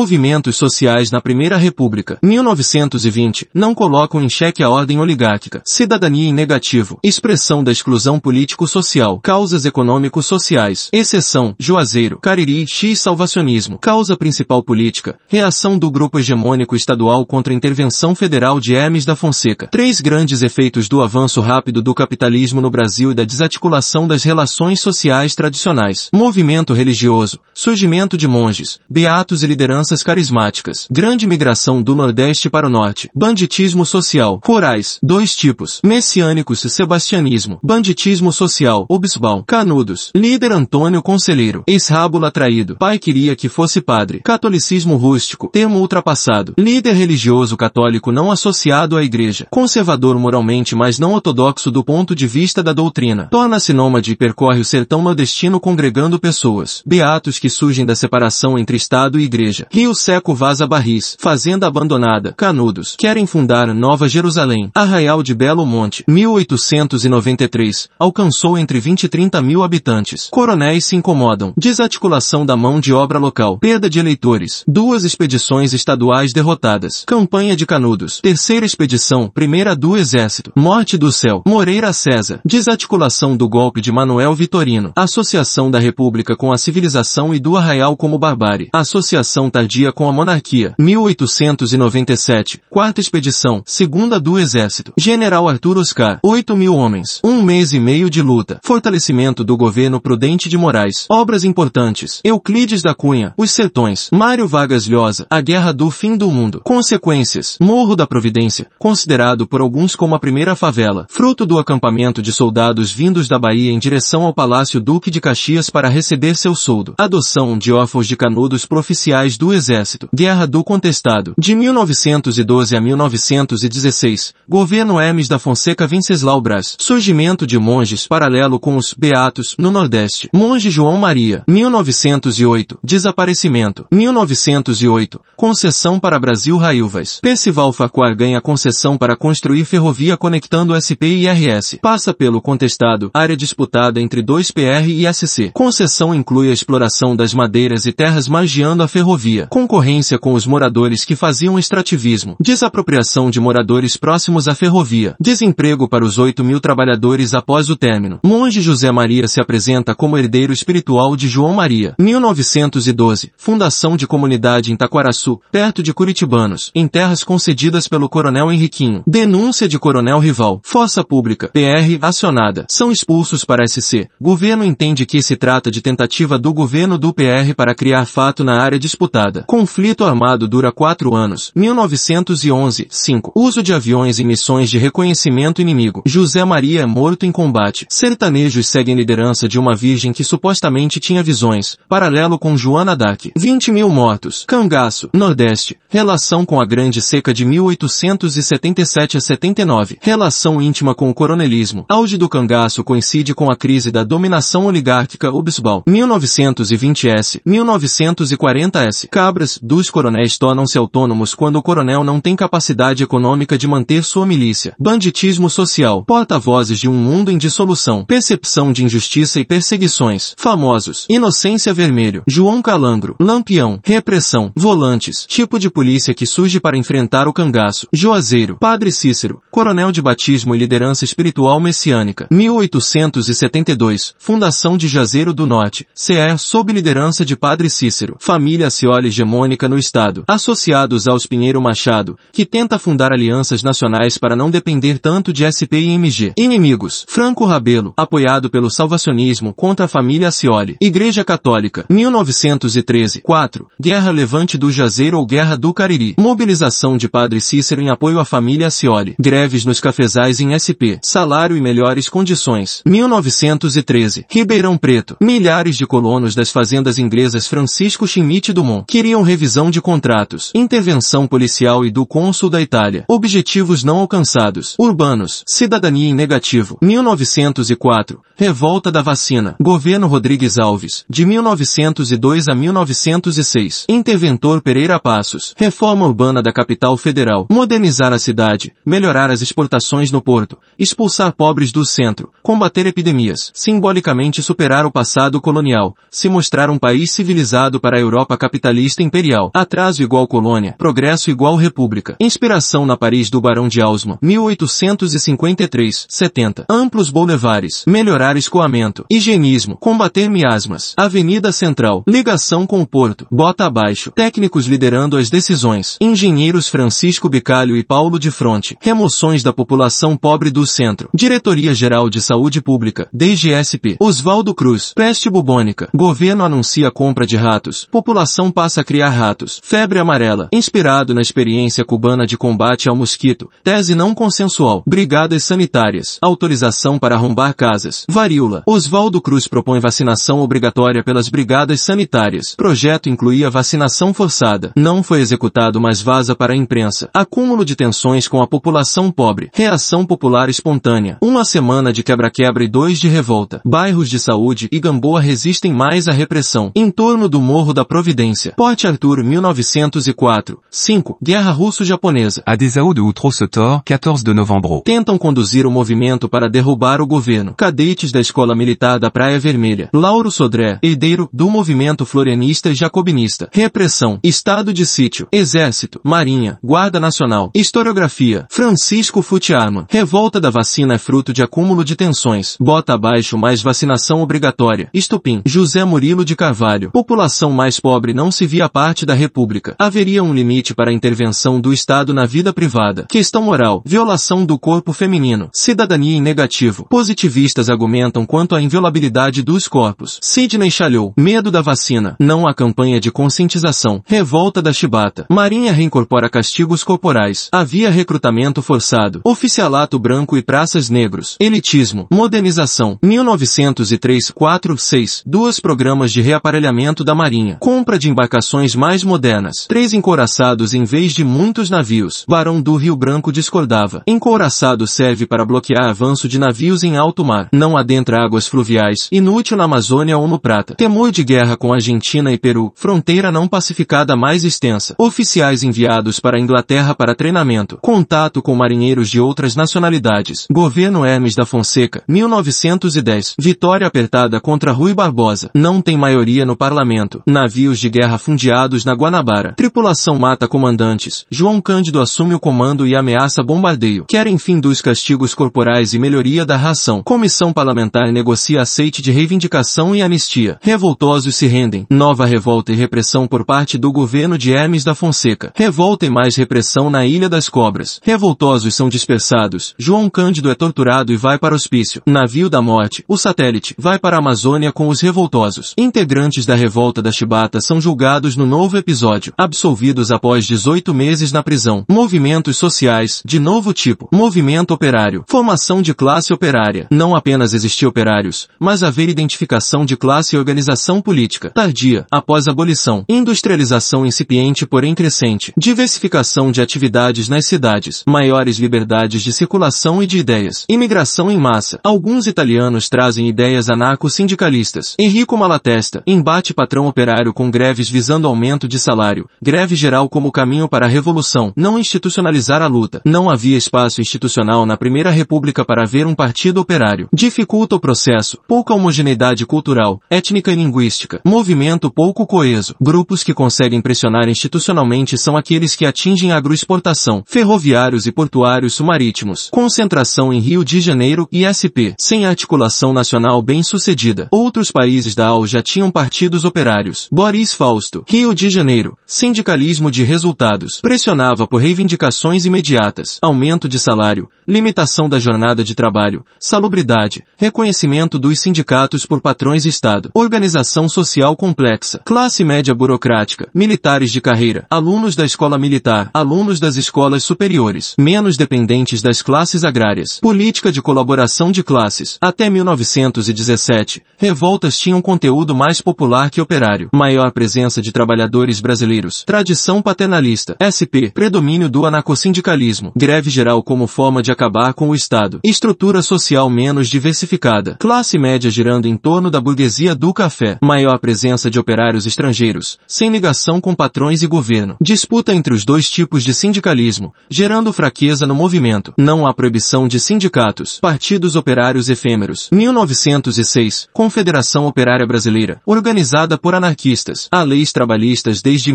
Movimentos sociais na Primeira República. 1920. Não colocam em xeque a ordem oligárquica. Cidadania em negativo. Expressão da exclusão político-social. Causas econômico-sociais. Exceção. Juazeiro. Cariri. X. Salvacionismo. Causa principal política. Reação do grupo hegemônico estadual contra a intervenção federal de Hermes da Fonseca. Três grandes efeitos do avanço rápido do capitalismo no Brasil e da desarticulação das relações sociais tradicionais. Movimento religioso. Surgimento de monges, beatos e lideranças carismáticas. Grande migração do Nordeste para o Norte. Banditismo social. Rurais. Dois tipos. Messiânicos e sebastianismo. Banditismo social. Obisbal. Canudos. Líder Antônio Conselheiro. Ex-rábula traído. Pai queria que fosse padre. Catolicismo rústico. Termo ultrapassado. Líder religioso católico não associado à igreja. Conservador moralmente mas não ortodoxo do ponto de vista da doutrina. Torna-se nômade e percorre o sertão nordestino congregando pessoas. Beatos que surgem da separação entre Estado e Igreja. Rio Seco Vaza Barris. Fazenda abandonada. Canudos. Querem fundar Nova Jerusalém. Arraial de Belo Monte. 1893. Alcançou entre 20 e 30 mil habitantes. Coronéis se incomodam. Desarticulação da mão de obra local. Perda de eleitores. Duas expedições estaduais derrotadas. Campanha de Canudos. Terceira expedição. Primeira do Exército. Morte do Céu. Moreira César. Desarticulação do golpe de Manuel Vitorino. Associação da República com a civilização e do Arraial como barbárie. Associação tardia com a monarquia. 1897. Quarta expedição. Segunda do Exército. General Arthur Oscar. 8 mil homens. Um mês e meio de luta. Fortalecimento do governo Prudente de Moraes. Obras importantes. Euclides da Cunha. Os Sertões. Mário Vargas Llosa. A Guerra do Fim do Mundo. Consequências. Morro da Providência. Considerado por alguns como a primeira favela. Fruto do acampamento de soldados vindos da Bahia em direção ao Palácio Duque de Caxias para receber seu soldo. Adoção de órfãos de canudos proficiais do Exército. Guerra do Contestado. De 1912 a 1916. Governo Hermes da Fonseca Venceslau Braz. Surgimento de monges paralelo com os Beatos no Nordeste. Monge João Maria. 1908. Desaparecimento. 1908. Concessão para Brasil Railvas. Percival Farquhar ganha concessão para construir ferrovia conectando SP e IRS. Passa pelo contestado, área disputada entre dois PR e SC. Concessão inclui a exploração das madeiras e terras margeando a ferrovia. Concorrência com os moradores que faziam extrativismo. Desapropriação de moradores próximos à ferrovia. Desemprego para os 8 mil trabalhadores após o término. Monge José Maria se apresenta como herdeiro espiritual de João Maria. 1912. Fundação de comunidade em Taquaraçu, perto de Curitibanos, em terras concedidas pelo Coronel Henriquinho. Denúncia de Coronel Rival. Força Pública. PR acionada. São expulsos para SC. Governo entende que se trata de tentativa do governo do PR para criar fato na área disputada. Conflito armado dura quatro anos. 1911. 5. Uso de aviões em missões de reconhecimento inimigo. José Maria é morto em combate. Sertanejos seguem liderança de uma virgem que supostamente tinha visões. Paralelo com Joana Dark. 20 mil mortos. Cangaço. Nordeste. Relação com a Grande Seca de 1877 a 79. Relação íntima com o coronelismo. Auge do cangaço coincide com a crise da dominação oligárquica Obisbal. 1920s. 1940s. Cabras dos coronéis tornam-se autônomos quando o coronel não tem capacidade econômica de manter sua milícia. Banditismo social. Porta-vozes de um mundo em dissolução. Percepção de injustiça e perseguições. Famosos. Inocência Vermelho. João Calangro. Lampião. Repressão. Volantes. Tipo de polícia que surge para enfrentar o cangaço. Juazeiro. Padre Cícero. Coronel de batismo e liderança espiritual messiânica. 1872. Fundação de Jazeiro do Norte. CE sob liderança de Padre Cícero. Família Cioli hegemônica no Estado. Associados aos Pinheiro Machado, que tenta fundar alianças nacionais para não depender tanto de SP e MG. Inimigos. Franco Rabelo. Apoiado pelo salvacionismo contra a família Cioli. Igreja Católica. 1913. 4. Guerra Levante do Jazeiro ou Guerra do Cariri. Mobilização de Padre Cícero em apoio à família Cioli. Greves nos cafezais em SP. Salário e melhores condições. 1913. Ribeirão Preto. Milhares de colonos das fazendas inglesas Francisco Schmidt Dumont queriam revisão de contratos, intervenção policial e do cônsul da Itália. Objetivos não alcançados. Urbanos. Cidadania em negativo. 1904. Revolta da vacina. Governo Rodrigues Alves. De 1902 a 1906. Interventor Pereira Passos. Reforma urbana da capital federal. Modernizar a cidade. Melhorar as exportações no porto. Expulsar pobres do centro. Combater epidemias. Simbolicamente superar o passado colonial. Se mostrar um país civilizado para a Europa capitalista capitalista imperial. Atraso igual colônia. Progresso igual república. Inspiração na Paris do Barão de Ausma. 1853, 70. Amplos boulevares. Melhorar escoamento. Higienismo. Combater miasmas. Avenida Central. Ligação com o Porto. Bota abaixo. Técnicos liderando as decisões. Engenheiros Francisco Bicalho e Paulo de Fronte. Remoções da população pobre do centro. Diretoria-Geral de Saúde Pública. DGSP. Oswaldo Cruz. Peste bubônica. Governo anuncia compra de ratos. População passa a criar ratos. Febre amarela. Inspirado na experiência cubana de combate ao mosquito. Tese não consensual. Brigadas sanitárias. Autorização para arrombar casas. Varíola. Oswaldo Cruz propõe vacinação obrigatória pelas brigadas sanitárias. Projeto incluía vacinação forçada. Não foi executado, mas vaza para a imprensa. Acúmulo de tensões com a população pobre. Reação popular espontânea. Uma semana de quebra-quebra e dois de revolta. Bairros de saúde e Gamboa resistem mais à repressão. Em torno do Morro da Providência. Porte Arthur 1904. 5. Guerra Russo-Japonesa. À des AO de Outreau-Setor, 14 de novembro. Tentam conduzir o movimento para derrubar o governo. Cadetes da Escola Militar da Praia Vermelha. Lauro Sodré, herdeiro do movimento florianista e jacobinista. Repressão. Estado de sítio. Exército. Marinha. Guarda Nacional. Historiografia. Francisco Futiarman. Revolta da vacina é fruto de acúmulo de tensões. Bota abaixo mais vacinação obrigatória. Estupim. José Murilo de Carvalho. População mais pobre não se via parte da República. Haveria um limite para a intervenção do Estado na vida privada. Questão moral. Violação do corpo feminino. Cidadania em negativo. Positivistas argumentam quanto à inviolabilidade dos corpos. Sidney Chalhou. Medo da vacina. Não há campanha de conscientização. Revolta da chibata. Marinha reincorpora castigos corporais. Havia recrutamento forçado. Oficialato branco e praças negros. Elitismo. Modernização. 1903 4 6. Duas programas de reaparelhamento da Marinha. Compra de embarcações mais modernas. Três encouraçados em vez de muitos navios. Barão do Rio Branco discordava. Encouraçado serve para bloquear avanço de navios em alto mar. Não adentra águas fluviais. Inútil na Amazônia ou no Prata. Temor de guerra com Argentina e Peru. Fronteira não pacificada mais extensa. Oficiais enviados para a Inglaterra para treinamento. Contato com marinheiros de outras nacionalidades. Governo Hermes da Fonseca. 1910. Vitória apertada contra Rui Barbosa. Não tem maioria no parlamento. Navios de guerra fundeados na Guanabara. Tripulação mata comandantes. João Cândido assume o comando e ameaça bombardeio. Querem fim dos castigos corporais e melhoria da ração. Comissão parlamentar negocia aceite de reivindicação e anistia. Revoltosos se rendem. Nova revolta e repressão por parte do governo de Hermes da Fonseca. Revolta e mais repressão na Ilha das Cobras. Revoltosos são dispersados. João Cândido é torturado e vai para hospício. Navio da morte. O satélite vai para a Amazônia com os revoltosos. Integrantes da revolta da Chibata são julgados no novo episódio. Absolvidos após 18 meses na prisão. Movimentos sociais, de novo tipo. Movimento operário. Formação de classe operária. Não apenas existir operários, mas haver identificação de classe e organização política. Tardia, após abolição. Industrialização incipiente porém crescente. Diversificação de atividades nas cidades. Maiores liberdades de circulação e de ideias. Imigração em massa. Alguns italianos trazem ideias anarco-sindicalistas. Enrico Malatesta. Embate patrão operário com greves visando aumento de salário. Greve geral como caminho para a revolução. Não institucionalizar a luta. Não havia espaço institucional na Primeira República para haver um partido operário. Dificulta o processo. Pouca homogeneidade cultural, étnica e linguística. Movimento pouco coeso. Grupos que conseguem pressionar institucionalmente são aqueles que atingem agroexportação. Ferroviários e portuários marítimos. Concentração em Rio de Janeiro e SP. Sem articulação nacional bem sucedida. Outros países da AU já tinham partidos operários. Boris Fausto. Rio de Janeiro. Sindicalismo de resultados. Pressionava por reivindicações imediatas. Aumento de salário. Limitação da jornada de trabalho. Salubridade. Reconhecimento dos sindicatos por patrões Estado. Organização social complexa. Classe média burocrática. Militares de carreira. Alunos da escola militar. Alunos das escolas superiores. Menos dependentes das classes agrárias. Política de colaboração de classes. Até 1917, revoltas tinham conteúdo mais popular que operário. Maior presença de trabalhadores brasileiros. Tradição paternalista. SP. Predomínio do anacossindicalismo. Greve geral como forma de acabar com o Estado. Estrutura social menos diversificada. Classe média girando em torno da burguesia do café. Maior presença de operários estrangeiros. Sem ligação com patrões e governo. Disputa entre os dois tipos de sindicalismo, gerando fraqueza no movimento. Não há proibição de sindicatos. Partidos operários efêmeros. 1906. Confederação Operária Brasileira. Organizada por anarquistas. A lei trabalhistas desde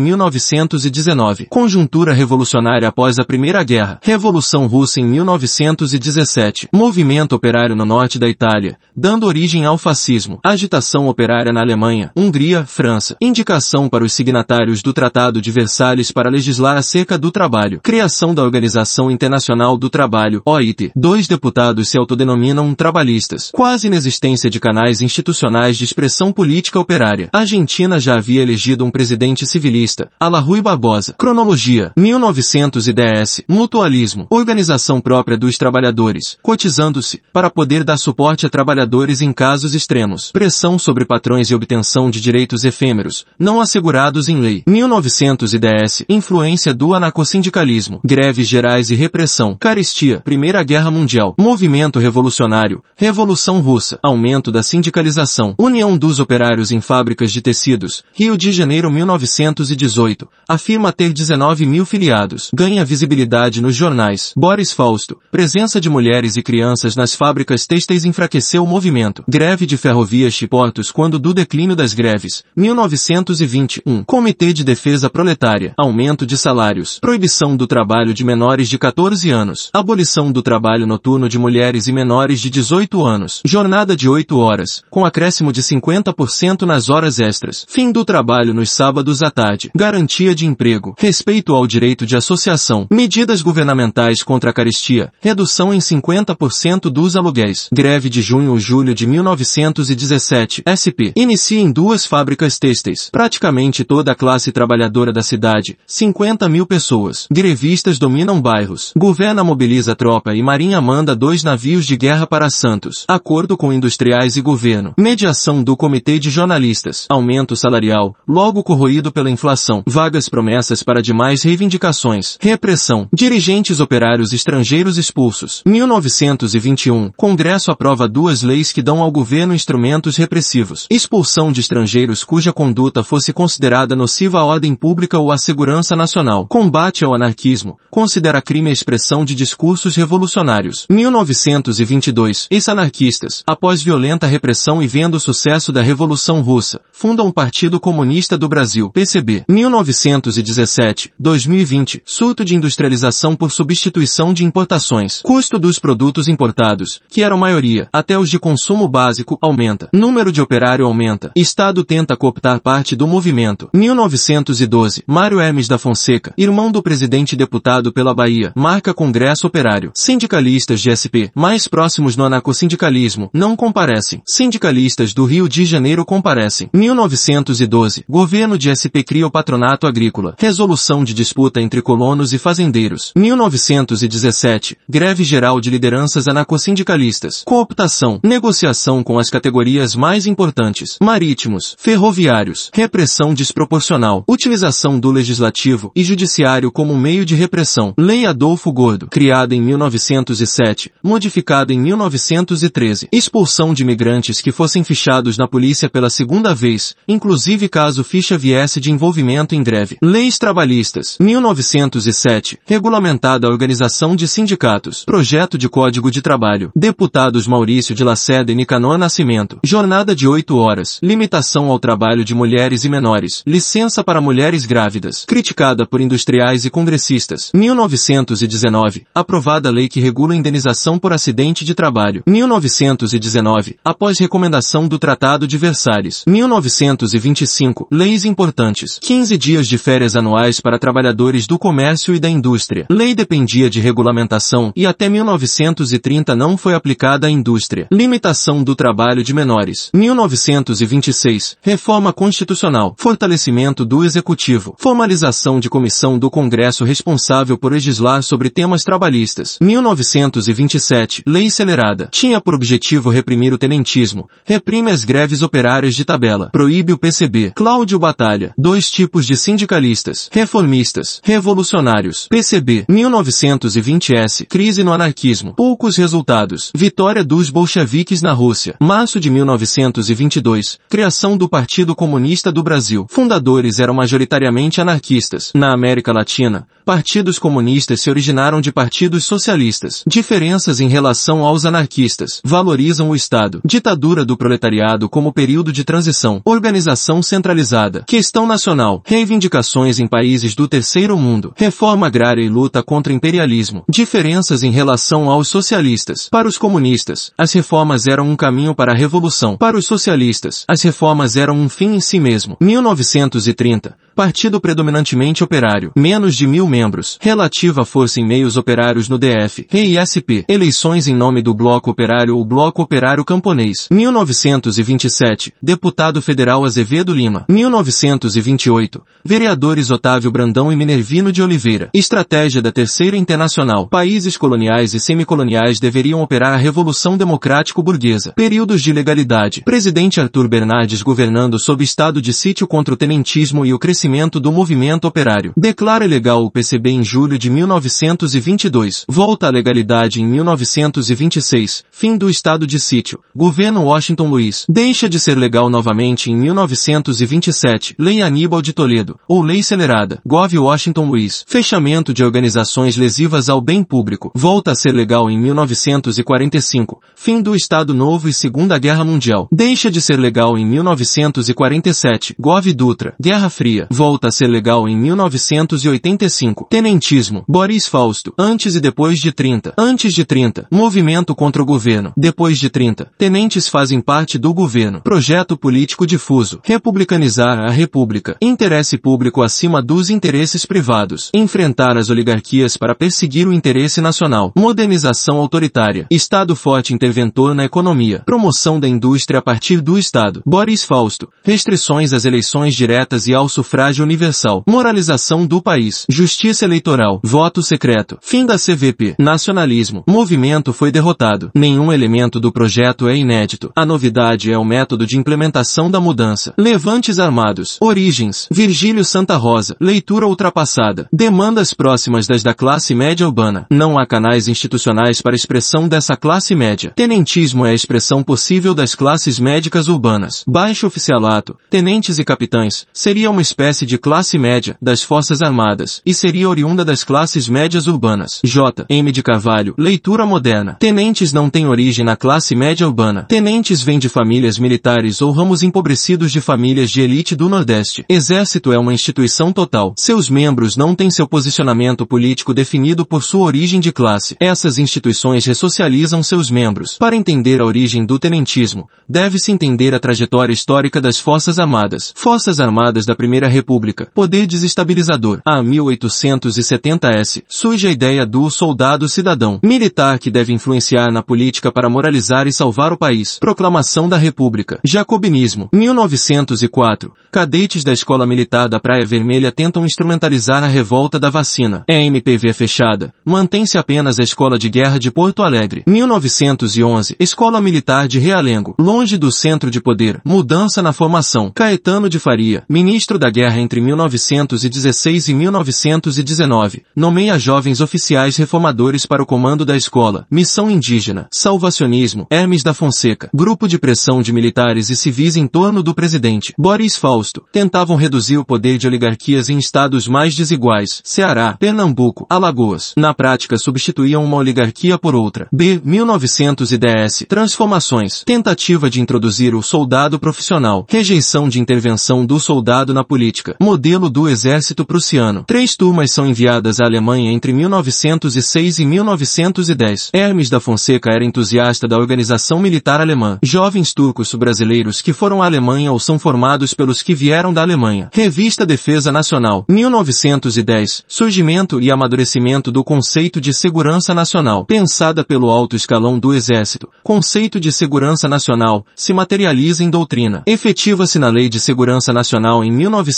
1919. Conjuntura revolucionária após a Primeira Guerra. Revolução Russa em 1917. Movimento operário no norte da Itália, dando origem ao fascismo. Agitação operária na Alemanha, Hungria, França. Indicação para os signatários do Tratado de Versalhes para legislar acerca do trabalho. Criação da Organização Internacional do Trabalho, OIT. Dois deputados se autodenominam trabalhistas. Quase inexistência de canais institucionais de expressão política operária. Argentina já havia elegido um presidente civilista, Rui Barbosa. Cronologia. 1910. Mutualismo. Organização própria dos trabalhadores, cotizando-se, para poder dar suporte a trabalhadores em casos extremos. Pressão sobre patrões e obtenção de direitos efêmeros, não assegurados em lei. 1910. Influência do anacossindicalismo. Greves gerais e repressão. Caristia. Primeira Guerra Mundial. Movimento revolucionário. Revolução Russa. Aumento da sindicalização. União dos operários em fábricas de tecidos. Rio de Janeiro 1918. Afirma ter 19 mil filiados. Ganha visibilidade nos jornais. Boris Fausto. Presença de mulheres e crianças nas fábricas têxteis enfraqueceu o movimento. Greve de ferrovias e portos quando do declínio das greves. 1921. Comitê de Defesa Proletária. Aumento de salários. Proibição do trabalho de menores de 14 anos. Abolição do trabalho noturno de mulheres e menores de 18 anos. Jornada de 8 horas, com acréscimo de 50% nas horas extras. Fim do trabalho nos sábados à tarde. Garantia de emprego. Respeito ao direito de associação. Medidas governamentais contra a carestia. Redução em 50% dos aluguéis. Greve de junho ou julho de 1917. SP. Inicia em duas fábricas têxteis. Praticamente toda a classe trabalhadora da cidade. 50 mil pessoas. Grevistas dominam bairros. Governa mobiliza tropa e marinha manda dois navios de guerra para Santos. Acordo com industriais e governo. Mediação do Comitê de Jornalistas. Aumento salarial. Logo corroído pela inflação. Vagas promessas para demais reivindicações. Repressão. Dirigentes operários estrangeiros expulsos. 1921. Congresso aprova duas leis que dão ao governo instrumentos repressivos. Expulsão de estrangeiros cuja conduta fosse considerada nociva à ordem pública ou à segurança nacional. Combate ao anarquismo. Considera crime a expressão de discursos revolucionários. 1922. Ex-anarquistas, após violenta repressão e vendo o sucesso da Revolução Russa, fundam o Partido Comunista do Brasil, PCB. 1917. 2020. Surto de industrialização por substituição de importações. Custo dos produtos importados, que eram maioria, até os de consumo básico, aumenta. Número de operário aumenta. Estado tenta cooptar parte do movimento. 1912. Mário Hermes da Fonseca, irmão do presidente deputado pela Bahia, marca Congresso Operário. Sindicalistas de SP, mais próximos no anarcossindicalismo, não comparecem. Sindicalistas do Rio de Janeiro comparecem. 1912. Governo de SP cria o Patronato Agrícola. Resolução de disputa entre colonos e fazendeiros. 1917. Greve geral de lideranças anarcossindicalistas. Cooptação. Negociação com as categorias mais importantes. Marítimos. Ferroviários. Repressão desproporcional. Utilização do legislativo e judiciário como meio de repressão. Lei Adolfo Gordo. Criada em 1907. Modificada em 1913. Expulsão de imigrantes que fossem fichados na polícia pela segunda vez, inclusive caso ficha viesse de envolvimento em greve. Leis trabalhistas. 1907. Regulamentada a organização de sindicatos. Projeto de Código de Trabalho. Deputados Maurício de Lacerda e Nicanor Nascimento. Jornada de 8 horas. Limitação ao trabalho de mulheres e menores. Licença para mulheres grávidas. Criticada por industriais e congressistas. 1919. Aprovada a lei que regula a indenização por acidente de trabalho. 1919. Após recomendação do Tratado de Versalhes. 1925. Leis importantes. 15 dias de férias anuais para trabalhadores do comércio e da indústria. Lei dependia de regulamentação e até 1930 não foi aplicada à indústria. Limitação do trabalho de menores. 1926. Reforma constitucional. Fortalecimento do executivo. Formalização de comissão do Congresso responsável por legislar sobre temas trabalhistas. 1927. Lei acelerada. Tinha por objetivo reprimir o tenentismo. Reprime as greves operárias de tabela. Proíbe o PCB. Cláudio Batalha. Dois tipos de sindicalistas. Reformistas. Revolucionários. PCB. 1920s. Crise no anarquismo. Poucos resultados. Vitória dos bolcheviques na Rússia. Março de 1922. Criação do Partido Comunista do Brasil. Fundadores eram majoritariamente anarquistas. Na América Latina, partidos comunistas se originaram de partidos socialistas. Diferenças em relação aos anarquistas. Valorizam o Estado. Ditadura do proletariado como período de transição. Organização centralizada. Retomada. Questão nacional. Reivindicações em países do terceiro mundo. Reforma agrária e luta contra imperialismo. Diferenças em relação aos socialistas. Para os comunistas, as reformas eram um caminho para a revolução. Para os socialistas, as reformas eram um fim em si mesmo. 1930. Partido predominantemente operário. Menos de mil membros. Relativa força em meios operários no DF. RISP. Eleições em nome do Bloco Operário ou Bloco Operário Camponês. 1927. Deputado Federal Azevedo Lima. 1928. Vereadores Otávio Brandão e Minervino de Oliveira. Estratégia da Terceira Internacional. Países coloniais e semicoloniais deveriam operar a Revolução Democrático-Burguesa. Períodos de legalidade. Presidente Arthur Bernardes governando sob estado de sítio contra o tenentismo e o crescimento do movimento operário. Declara ilegal o PCB em julho de 1922. Volta à legalidade em 1926. Fim do estado de sítio. Governo Washington Luiz. Deixa de ser legal novamente em 1927. Lei Aníbal de Toledo. Ou Lei Celerada. Gov Washington Luiz. Fechamento de organizações lesivas ao bem público. Volta a ser legal em 1945. Fim do Estado Novo e Segunda Guerra Mundial. Deixa de ser legal em 1947. Gov Dutra. Guerra Fria. Volta a ser legal em 1985. Tenentismo. Boris Fausto. Antes e depois de 30. Antes de 30. Movimento contra o governo. Depois de 30. Tenentes fazem parte do governo. Projeto político difuso. Republicanizar a república. Interesse público acima dos interesses privados. Enfrentar as oligarquias para perseguir o interesse nacional. Modernização autoritária. Estado forte interventor na economia. Promoção da indústria a partir do Estado. Boris Fausto. Restrições às eleições diretas e ao sufrágio universal. Moralização do país. Justiça eleitoral. Voto secreto. Fim da CVP. Nacionalismo. Movimento foi derrotado. Nenhum elemento do projeto é inédito. A novidade é o método de implementação da mudança. Levantes armados. Origens. Virgílio Santa Rosa. Leitura ultrapassada. Demandas próximas das da classe média urbana. Não há canais institucionais para expressão dessa classe média. Tenentismo é a expressão possível das classes médicas urbanas. Baixo oficialato. Tenentes e capitães. Seria uma espécie de classe média das forças armadas e seria oriunda das classes médias urbanas. J. M. de Carvalho. Leitura moderna. Tenentes não têm origem na classe média urbana. Tenentes vêm de famílias militares ou ramos empobrecidos de famílias de elite do Nordeste. Exército é uma instituição total. Seus membros não têm seu posicionamento político definido por sua origem de classe. Essas instituições ressocializam seus membros. Para entender a origem do tenentismo, deve-se entender a trajetória histórica das Forças Armadas. Forças Armadas da Primeira República. Poder desestabilizador. A 1870s, surge a ideia do soldado cidadão. Militar que deve influenciar na política para moralizar e salvar o país. Proclamação da República. Jacobinismo. 1904. Cadetes da Escola Militar da Praia Vermelha tentam instrumentalizar a revolta da vacina. É MPV fechada. Mantém-se apenas a Escola de Guerra de Porto Alegre. 1911. Escola Militar de Realengo. Longe do centro de poder. Mudança na formação. Caetano de Faria. Ministro da Guerra entre 1916 e 1919. Nomeia jovens oficiais reformadores para o comando da escola. Missão indígena. Salvacionismo. Hermes da Fonseca. Grupo de pressão de militares e civis em torno do presidente. Boris Fausto. Tentavam reduzir o poder de oligarquias em estados mais desiguais. Ceará, Pernambuco, Alagoas. Na prática substituíam uma oligarquia por outra. B. 1910. Transformações. Tentativa de introduzir o soldado profissional. Rejeição de intervenção do soldado na política. Modelo do exército prussiano. Três turmas são enviadas à Alemanha entre 1906 e 1910. Hermes da Fonseca era entusiasta da organização militar alemã. Jovens turcos brasileiros que foram à Alemanha ou são formados pelos que vieram da Alemanha. Revista Defesa Nacional. 1910. Surgimento e amadurecimento do conceito de segurança nacional. Pensada pelo alto escalão do exército. Conceito de segurança nacional se materializa em doutrina. Efetiva-se na Lei de Segurança Nacional em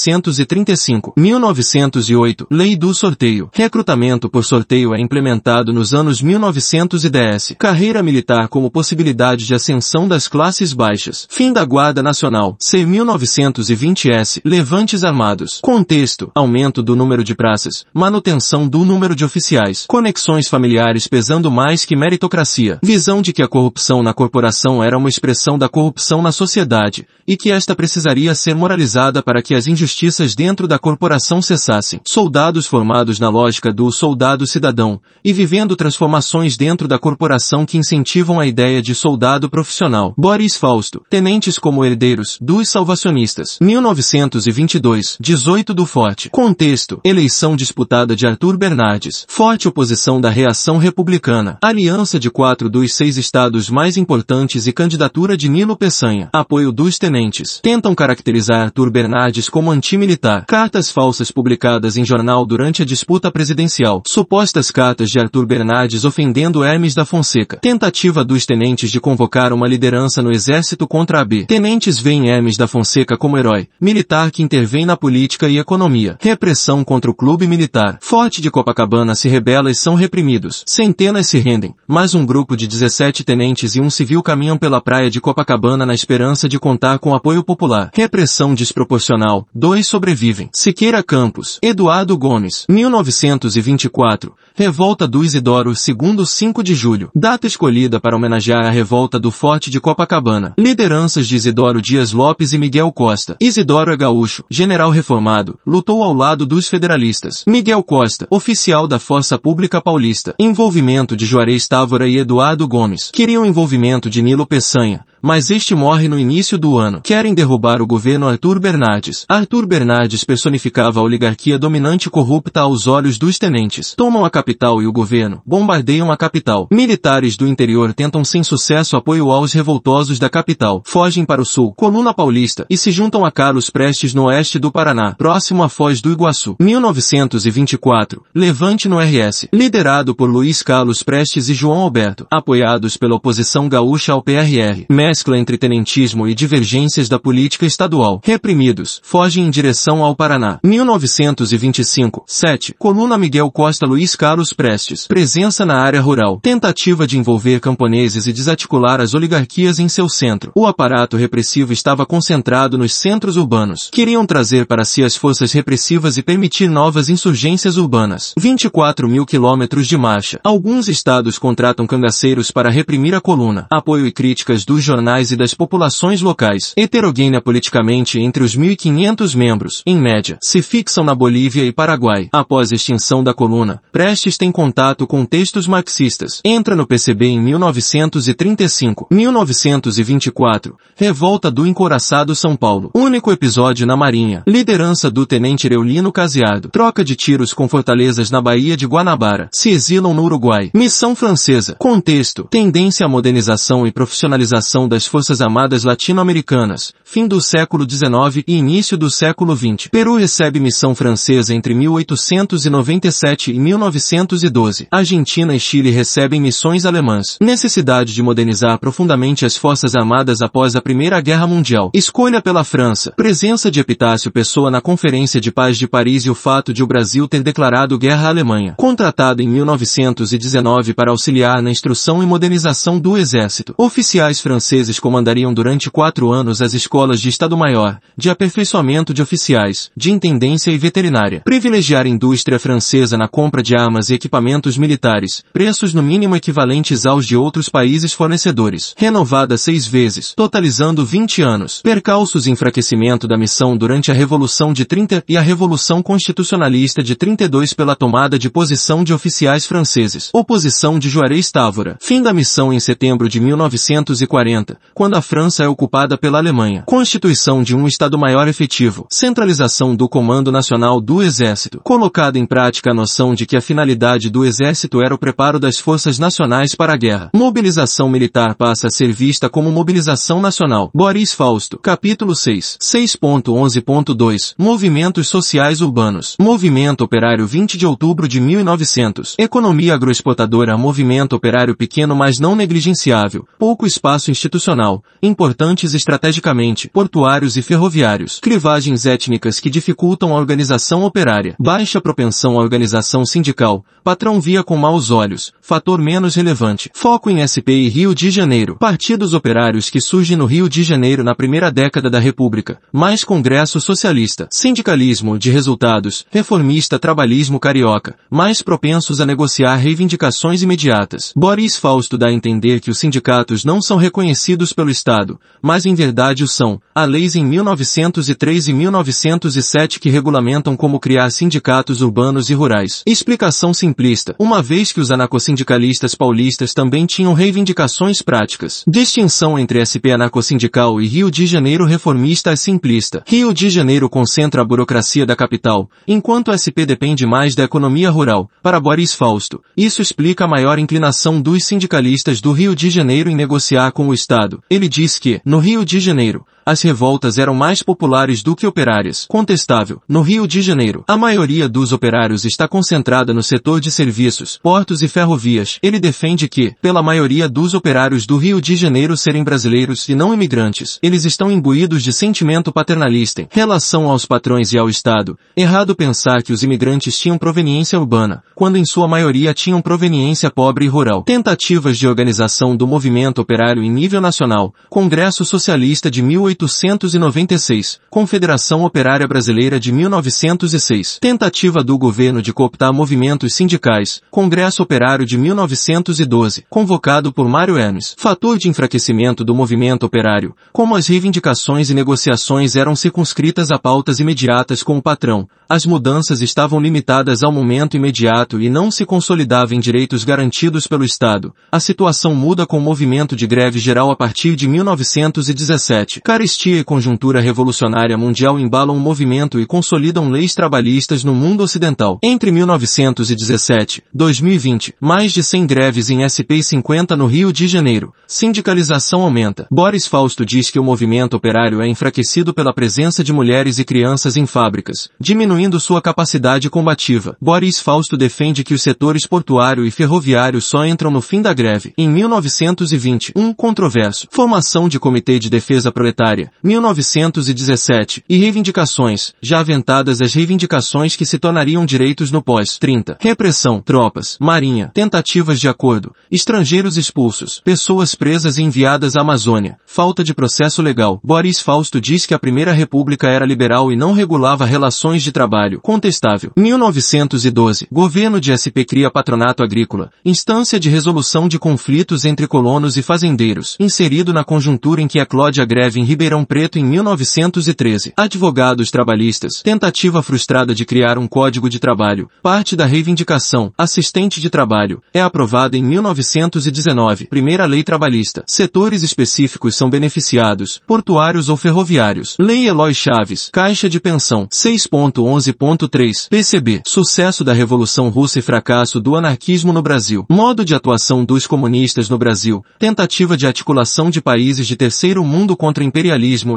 1935. 1908. Lei do sorteio. Recrutamento por sorteio é implementado nos anos 1910. Carreira militar como possibilidade de ascensão das classes baixas. Fim da Guarda Nacional. C. 1920s. Levantes armados. Contexto. Aumento do número de praças. Manutenção do número de oficiais. Conexões familiares pesando mais que meritocracia. Visão de que a corrupção na corporação era uma expressão da corrupção na sociedade, e que esta precisaria ser moralizada para que as injustiças injustiças dentro da corporação cessassem. Soldados formados na lógica do soldado cidadão, e vivendo transformações dentro da corporação que incentivam a ideia de soldado profissional. Boris Fausto, tenentes como herdeiros dos salvacionistas. 1922, 18 do Forte. Contexto, eleição disputada de Arthur Bernardes. Forte oposição da reação republicana. Aliança de quatro dos seis estados mais importantes e candidatura de Nilo Peçanha. Apoio dos tenentes. Tentam caracterizar Arthur Bernardes como antimilitar. Cartas falsas publicadas em jornal durante a disputa presidencial. Supostas cartas de Arthur Bernardes ofendendo Hermes da Fonseca. Tentativa dos tenentes de convocar uma liderança no exército contra a B. Tenentes veem Hermes da Fonseca como herói. Militar que intervém na política e economia. Repressão contra o clube militar. Forte de Copacabana se rebela e são reprimidos. Centenas se rendem. Mais um grupo de 17 tenentes e um civil caminham pela praia de Copacabana na esperança de contar com apoio popular. Repressão desproporcional. Dois sobrevivem. Siqueira Campos. Eduardo Gomes. 1924. Revolta do Isidoro segundo 5 de julho. Data escolhida para homenagear a revolta do Forte de Copacabana. Lideranças de Isidoro Dias Lopes e Miguel Costa. Isidoro é gaúcho, general reformado, lutou ao lado dos federalistas. Miguel Costa, oficial da Força Pública Paulista. Envolvimento de Juarez Távora e Eduardo Gomes. Queriam envolvimento de Nilo Peçanha, mas este morre no início do ano. Querem derrubar o governo Arthur Bernardes. Arthur Bernardes personificava a oligarquia dominante corrupta aos olhos dos tenentes. Tomam a capital e o governo, bombardeiam a capital. Militares do interior tentam sem sucesso apoio aos revoltosos da capital. Fogem para o sul, coluna paulista, e se juntam a Carlos Prestes no oeste do Paraná, próximo à Foz do Iguaçu. 1924. Levante no RS. Liderado por Luiz Carlos Prestes e João Alberto. Apoiados pela oposição gaúcha ao PRR mescla entre tenentismo e divergências da política estadual. Reprimidos, fogem em direção ao Paraná. 1925. 7. Coluna Miguel Costa Luiz Carlos Prestes. Presença na área rural. Tentativa de envolver camponeses e desarticular as oligarquias em seu centro. O aparato repressivo estava concentrado nos centros urbanos. Queriam trazer para si as forças repressivas e permitir novas insurgências urbanas. 24 mil quilômetros de marcha. Alguns estados contratam cangaceiros para reprimir a coluna. Apoio e críticas dos jornais jornais e das populações locais, heterogênea politicamente entre os 1.500 membros, em média, se fixam na Bolívia e Paraguai. Após a extinção da coluna, Prestes tem contato com textos marxistas. Entra no PCB em 1935. 1924. Revolta do Encoraçado São Paulo. Único episódio na Marinha. Liderança do Tenente Reulino Casiardo. Troca de tiros com fortalezas na Baía de Guanabara. Se exilam no Uruguai. Missão francesa. Contexto. Tendência à modernização e profissionalização das Forças Armadas Latino-Americanas, fim do século XIX e início do século XX. Peru recebe missão francesa entre 1897 e 1912. Argentina e Chile recebem missões alemãs. Necessidade de modernizar profundamente as Forças Armadas após a Primeira Guerra Mundial. Escolha pela França. Presença de Epitácio Pessoa na Conferência de Paz de Paris e o fato de o Brasil ter declarado guerra à Alemanha. Contratado em 1919 para auxiliar na instrução e modernização do exército. Oficiais franceses franceses comandariam durante quatro anos as escolas de Estado-Maior, de aperfeiçoamento de oficiais, de intendência e veterinária. Privilegiar a indústria francesa na compra de armas e equipamentos militares, preços no mínimo equivalentes aos de outros países fornecedores. Renovada seis vezes, totalizando 20 anos. Percalços e enfraquecimento da missão durante a Revolução de 30 e a Revolução Constitucionalista de 32 pela tomada de posição de oficiais franceses. Oposição de Juarez Távora. Fim da missão em setembro de 1940 quando a França é ocupada pela Alemanha. Constituição de um Estado-Maior efetivo. Centralização do Comando Nacional do Exército. Colocada em prática a noção de que a finalidade do Exército era o preparo das forças nacionais para a guerra. Mobilização militar passa a ser vista como mobilização nacional. Boris Fausto. Capítulo 6. 6.11.2. Movimentos sociais urbanos. Movimento Operário 20 de outubro de 1900. Economia agroexportadora. Movimento operário pequeno mas não negligenciável. Pouco espaço institucional institucional, importantes estrategicamente, portuários e ferroviários, clivagens étnicas que dificultam a organização operária, baixa propensão à organização sindical, patrão via com maus olhos, fator menos relevante, foco em SP e Rio de Janeiro, partidos operários que surgem no Rio de Janeiro na primeira década da República, mais Congresso Socialista, sindicalismo de resultados, reformista trabalhismo carioca, mais propensos a negociar reivindicações imediatas. Boris Fausto dá a entender que os sindicatos não são reconhecidos pelo Estado, mas em verdade o são, há leis em 1903 e 1907 que regulamentam como criar sindicatos urbanos e rurais. Explicação simplista, uma vez que os anacossindicalistas paulistas também tinham reivindicações práticas. Distinção entre SP anarcossindical e Rio de Janeiro reformista é simplista. Rio de Janeiro concentra a burocracia da capital, enquanto SP depende mais da economia rural. Para Boris Fausto, isso explica a maior inclinação dos sindicalistas do Rio de Janeiro em negociar com o Estado. Ele diz que, no Rio de Janeiro, as revoltas eram mais populares do que operárias. Contestável. No Rio de Janeiro, a maioria dos operários está concentrada no setor de serviços, portos e ferrovias. Ele defende que, pela maioria dos operários do Rio de Janeiro serem brasileiros e não imigrantes, eles estão imbuídos de sentimento paternalista em relação aos patrões e ao Estado. Errado pensar que os imigrantes tinham proveniência urbana, quando em sua maioria tinham proveniência pobre e rural. Tentativas de organização do movimento operário em nível nacional, Congresso Socialista de 18 1896, Confederação Operária Brasileira de 1906, tentativa do governo de cooptar movimentos sindicais, Congresso Operário de 1912, convocado por Mário Hermes, fator de enfraquecimento do movimento operário, como as reivindicações e negociações eram circunscritas a pautas imediatas com o patrão, as mudanças estavam limitadas ao momento imediato e não se consolidavam em direitos garantidos pelo Estado. A situação muda com o movimento de greve geral a partir de 1917. Carestia e conjuntura revolucionária mundial embalam o movimento e consolidam leis trabalhistas no mundo ocidental. Entre 1917 e 2020, mais de 100 greves em SP e 50 no Rio de Janeiro. Sindicalização aumenta. Boris Fausto diz que o movimento operário é enfraquecido pela presença de mulheres e crianças em fábricas, diminuindo sua capacidade combativa. Boris Fausto defende que os setores portuário e ferroviário só entram no fim da greve. Em 1920, um controverso. Formação de Comitê de Defesa Proletária, 1917, e reivindicações, já aventadas as reivindicações que se tornariam direitos no pós-30. Repressão, tropas, marinha, tentativas de acordo, estrangeiros expulsos, pessoas presas e enviadas à Amazônia, falta de processo legal. Boris Fausto diz que a Primeira República era liberal e não regulava relações de trabalho. Contestável. 1912. Governo de SP cria patronato agrícola, instância de resolução de conflitos entre colonos e fazendeiros, inserido na conjuntura em que a greve em Ribeirão Preto em 1913. Advogados trabalhistas. Tentativa frustrada de criar um código de trabalho. Parte da reivindicação. Assistente de trabalho. É aprovada em 1919. Primeira lei trabalhista. Setores específicos são beneficiados. Portuários ou ferroviários. Lei Eloy Chaves. Caixa de pensão. 6.11.3. PCB. Sucesso da Revolução Russa e fracasso do anarquismo no Brasil. Modo de atuação dos comunistas no Brasil. Tentativa de articulação de países de terceiro mundo contra imperialismo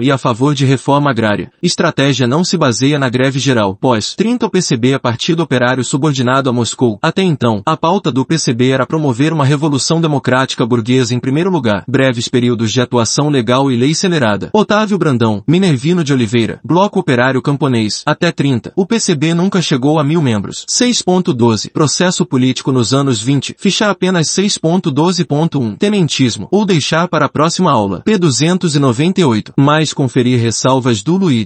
e a favor de reforma agrária. Estratégia não se baseia na greve geral. Pós 30 o PCB é Partido Operário subordinado a Moscou. Até então, a pauta do PCB era promover uma revolução democrática burguesa em primeiro lugar. Breves períodos de atuação legal e lei acelerada. Otávio Brandão, Minervino de Oliveira, Bloco Operário Camponês, até 30. O PCB nunca chegou a mil membros. 6.12. Processo político nos anos 20. Fichar apenas 6.12.1. Tenentismo. Ou deixar para a próxima aula. P298. Mais conferir ressalvas do Luigi.